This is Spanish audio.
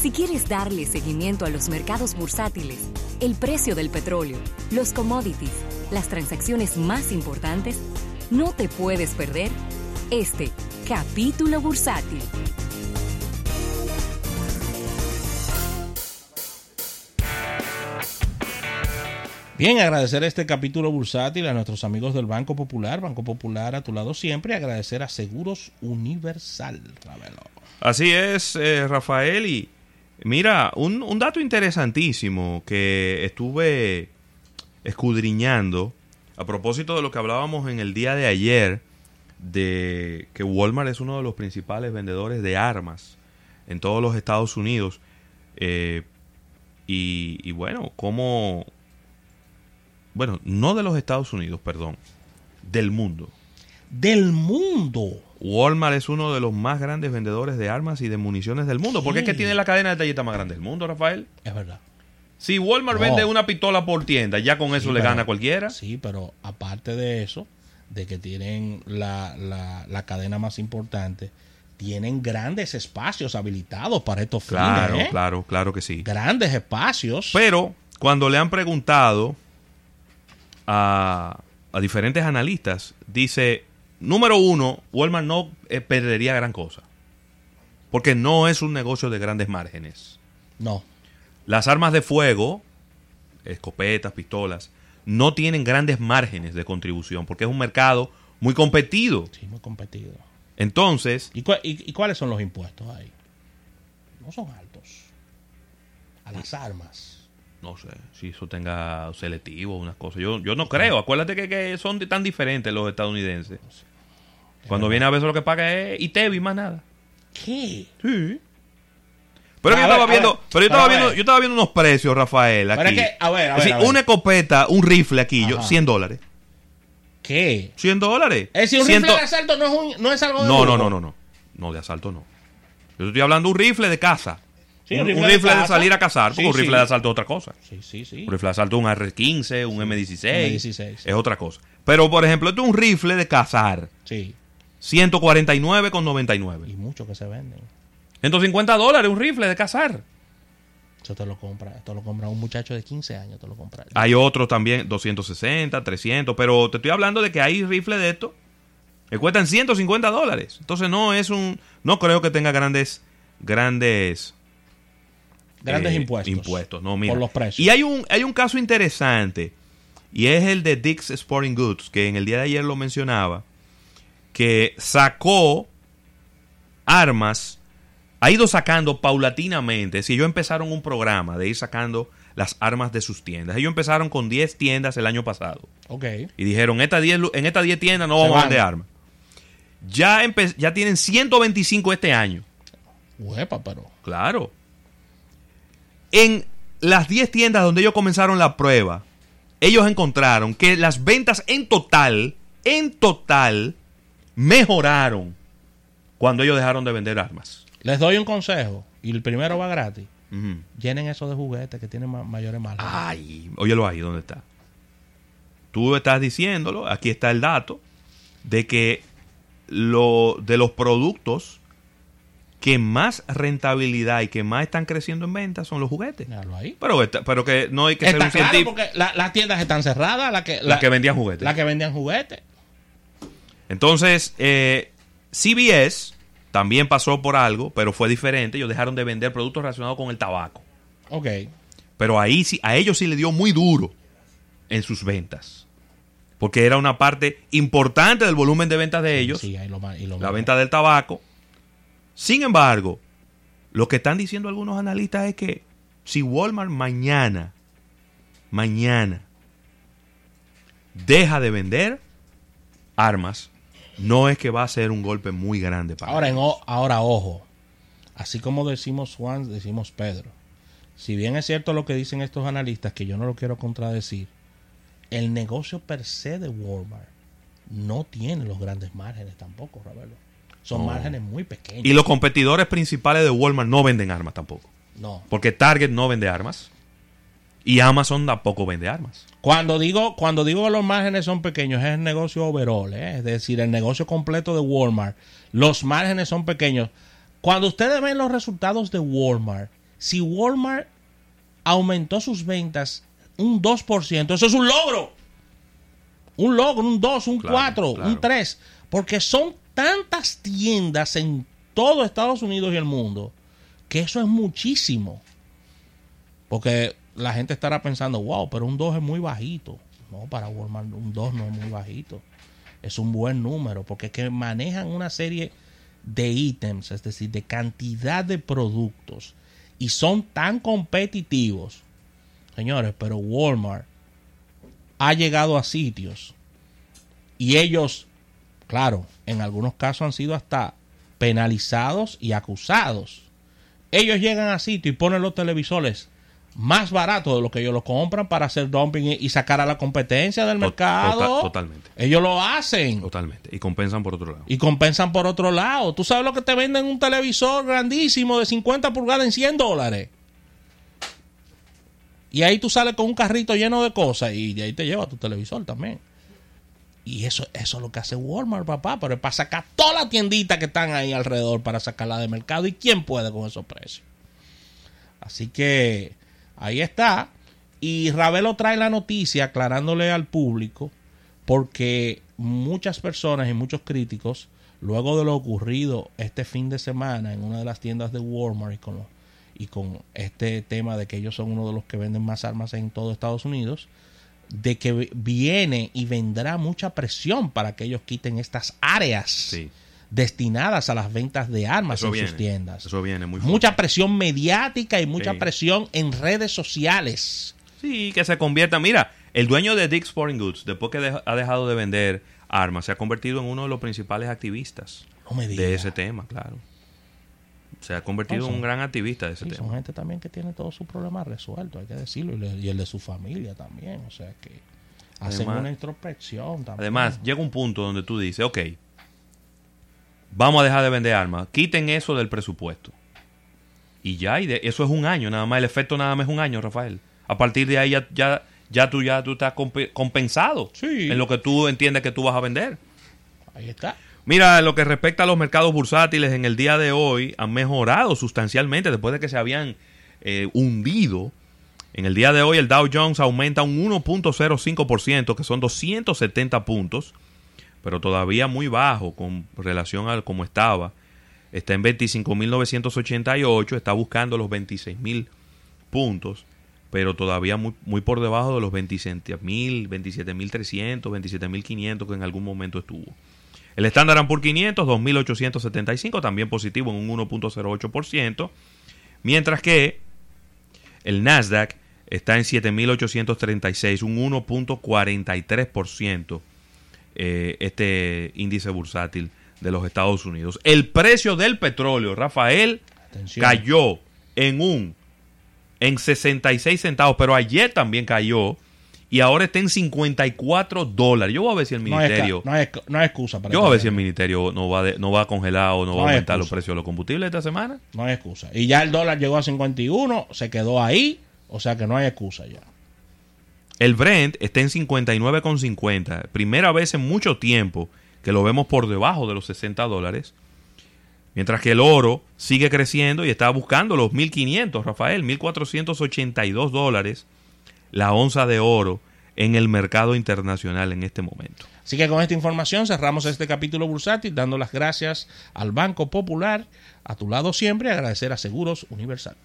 Si quieres darle seguimiento a los mercados bursátiles, el precio del petróleo, los commodities, las transacciones más importantes, no te puedes perder este capítulo bursátil. Bien, agradecer este capítulo bursátil a nuestros amigos del Banco Popular, Banco Popular a tu lado siempre, y agradecer a Seguros Universal, Ravelo. Así es, eh, Rafael, y mira, un, dato interesantísimo que estuve escudriñando a propósito de lo que hablábamos en el día de ayer, de que Walmart es uno de los principales vendedores de armas en todos los Estados Unidos. eh, y, y bueno, como... Bueno, no de los Estados Unidos, perdón. Del mundo. Del mundo. Walmart es uno de los más grandes vendedores de armas y de municiones del mundo. Porque es que tiene la cadena de talletas más grande del mundo, Rafael. Es verdad. Si Walmart No. vende una pistola por tienda, ya con eso Sí, le pero- gana a cualquiera. Sí, pero aparte de eso, de que tienen la, la, la cadena más importante, tienen grandes espacios habilitados para estos Claro, fines. ¿eh? claro, claro que sí. Grandes espacios. Pero cuando le han preguntado a, a diferentes analistas, dice, número uno, Walmart no eh, perdería gran cosa. Porque no es un negocio de grandes márgenes. no. Las armas de fuego, escopetas, pistolas, no tienen grandes márgenes de contribución porque es un mercado muy competido. Sí, muy competido. Entonces, ¿Y, cua- y- y cuáles son los impuestos ahí? No son altos. A las armas. no sé si eso tenga selectivo, unas cosas. Yo, yo no creo. Acuérdate que, que son tan diferentes los estadounidenses. Cuando viene a ver eso lo que paga es ITEVI más nada. ¿Qué? Sí. Pero A yo ver, estaba viendo, ver, pero yo estaba viendo, yo estaba viendo unos precios, Rafael, aquí. Pero es que, a ver, a Es ver, decir, a ver. una escopeta, un rifle aquí, yo, Ajá. 100 dólares. ¿Qué? 100 dólares. Es decir, un rifle de asalto no es, un- no es algo de No, no, no, no, no. No, de asalto no. Yo estoy hablando de un rifle de caza. Sí, un, un rifle un de rifle de, salir a cazar, porque Sí, un rifle sí. de asalto es otra cosa. Sí, sí, sí. Un rifle de asalto, un R15, un M16, M16, sí. es otra cosa. Pero, por ejemplo, esto es un rifle de cazar. Sí. 149,99. Y muchos que se venden. 150 dólares un rifle de cazar. Eso te lo compra, esto lo compra un muchacho de 15 años, te lo compra. Hay otros también, 260, 300, pero te estoy hablando de que hay rifles de esto que cuestan 150 dólares. Entonces no es un, no creo que tenga grandes, grandes, Grandes eh, impuestos. Impuestos, no, mira. Por los precios. Y hay un, hay un caso interesante y es el de Dick's Sporting Goods, que en el día de ayer lo mencionaba, que sacó armas, ha ido sacando paulatinamente. Si ellos empezaron un programa de ir sacando las armas de sus tiendas. Ellos empezaron con 10 tiendas el año pasado. Ok. Y dijeron, estas 10 lu- en estas 10 tiendas no vamos a vender armas. Ya, ya tienen 125 este año. Huepa, pero. Claro. En las 10 tiendas donde ellos comenzaron la prueba, ellos encontraron que las ventas en total, en total, mejoraron cuando ellos dejaron de vender armas. Les doy un consejo. Y el primero va gratis. Llenen eso de juguetes que tienen ma- mayores márgenes. Ay, óyelo ahí, ¿dónde está? Tú estás diciéndolo, aquí está el dato, de que lo, de los productos que más rentabilidad y que más están creciendo en ventas son los juguetes. Ahí. Pero, está- pero que no hay que ser Está un claro científico. porque la- las tiendas están cerradas, las que, Las que vendían juguetes. las que vendían juguetes. Entonces, eh, CBS también pasó por algo, pero fue diferente. Ellos dejaron de vender productos relacionados con el tabaco. Ok. Pero ahí sí, a ellos sí le dio muy duro en sus ventas. Porque era una parte importante del volumen de ventas de ellos, Sí, ahí lo y lo la venta del tabaco. Sin embargo, lo que están diciendo algunos analistas es que si Walmart mañana, mañana, deja de vender armas, no es que va a ser un golpe muy grande para Ahora, en o- ahora, ojo. Así como decimos Juan, decimos Pedro. Si bien es cierto lo que dicen estos analistas, que yo no lo quiero contradecir, el negocio per se de Walmart no tiene los grandes márgenes tampoco, Ravelo. Son No. márgenes muy pequeños. Y los competidores principales de Walmart no venden armas tampoco. no. Porque Target no vende armas. Y Amazon tampoco vende armas. Cuando digo, cuando digo que los márgenes son pequeños, es el negocio overall, ¿eh? es decir, el negocio completo de Walmart. Los márgenes son pequeños. Cuando ustedes ven los resultados de Walmart, si Walmart aumentó sus ventas un 2%, eso es un logro. Un logro, un 2, un Claro, 4, claro. un 3. Porque son tantas tiendas en todo Estados Unidos y el mundo que eso es muchísimo. Porque la gente estará pensando, wow, pero un 2 es muy bajito. No, para Walmart un 2 no es muy bajito. Es un buen número porque es que manejan una serie de ítems, es decir, de cantidad de productos y son tan competitivos. Señores, pero Walmart ha llegado a sitios y ellos, claro, en algunos casos han sido hasta penalizados y acusados. Ellos llegan a sitio y ponen los televisores más baratos de lo que ellos los compran para hacer dumping y- sacar a la competencia del mercado. tota- totalmente. Ellos lo hacen Totalmente. Y compensan por otro lado. y compensan por otro lado. Tú sabes lo que te venden un televisor grandísimo de 50 pulgadas en 100 dólares. Y ahí tú sales con un carrito lleno de cosas y de ahí te lleva tu televisor también. Y eso, eso es lo que hace Walmart, papá. Pero es para sacar todas las tienditas que están ahí alrededor para sacarla de mercado. ¿Y quién puede con esos precios? Así que ahí está. Y Ravelo trae la noticia aclarándole al público porque muchas personas y muchos críticos, luego de lo ocurrido este fin de semana en una de las tiendas de Walmart y con, y con este tema de que ellos son uno de los que venden más armas en todo Estados Unidos, de que vi- viene y vendrá mucha presión para que ellos quiten estas áreas Sí. Destinadas a las ventas de armas Eso en viene. sus tiendas. Eso viene muy fuerte. Mucha presión mediática y mucha Sí. presión en redes sociales. Sí, que se convierta. Mira, el dueño de Dick's Sporting Goods, después que ha dejado de vender armas, se ha convertido en uno de los principales activistas No me de ese tema, claro. Se ha convertido en son- un gran activista de ese Sí, son tema. gente también que tiene todos sus problemas resueltos, hay que decirlo, y, le- y el de su familia también, o sea que hacen Además- una introspección también. Además, llega un punto donde tú dices, ok, vamos a dejar de vender armas, quiten eso del presupuesto. Y ya, y de- eso es un año nada más, el efecto nada más es un año, Rafael. A partir de ahí ya, ya, ya tú ya tú estás compe- compensado Sí. en lo que tú entiendes que tú vas a vender. ahí está. Mira, lo que respecta a los mercados bursátiles en el día de hoy han mejorado sustancialmente después de que se habían eh, hundido. En el día de hoy el Dow Jones aumenta un 1.05%, que son 270 puntos, pero todavía muy bajo con relación a cómo estaba. Está en 25.988, está buscando los 26.000 puntos, pero todavía muy, muy por debajo de los 27.000, 27.300, 27.500 que en algún momento estuvo. El Standard Poor's 500, 2.875, también positivo en un 1.08%, mientras que el Nasdaq está en 7.836, un 1.43%, eh, este índice bursátil de los Estados Unidos. El precio del petróleo, Rafael, Atención. cayó en un en 66 centavos, pero ayer también cayó y ahora está en 54 dólares. Yo voy a ver si el ministerio no hay no hay excusa para yo voy a ver si el ministerio no va, de- no va a congelar o no, va a aumentar los precios de los combustibles esta semana. No hay excusa. Y ya el dólar llegó a 51, se quedó ahí, o sea que no hay excusa ya. El Brent está en 59,50. Primera vez en mucho tiempo que lo vemos por debajo de los 60 dólares. Mientras que el oro sigue creciendo y está buscando los 1.500, Rafael, 1.482 dólares la onza de oro en el mercado internacional en este momento. Así que con esta información cerramos este capítulo bursátil, dando las gracias al Banco Popular, a tu lado siempre, agradecer a Seguros Universal.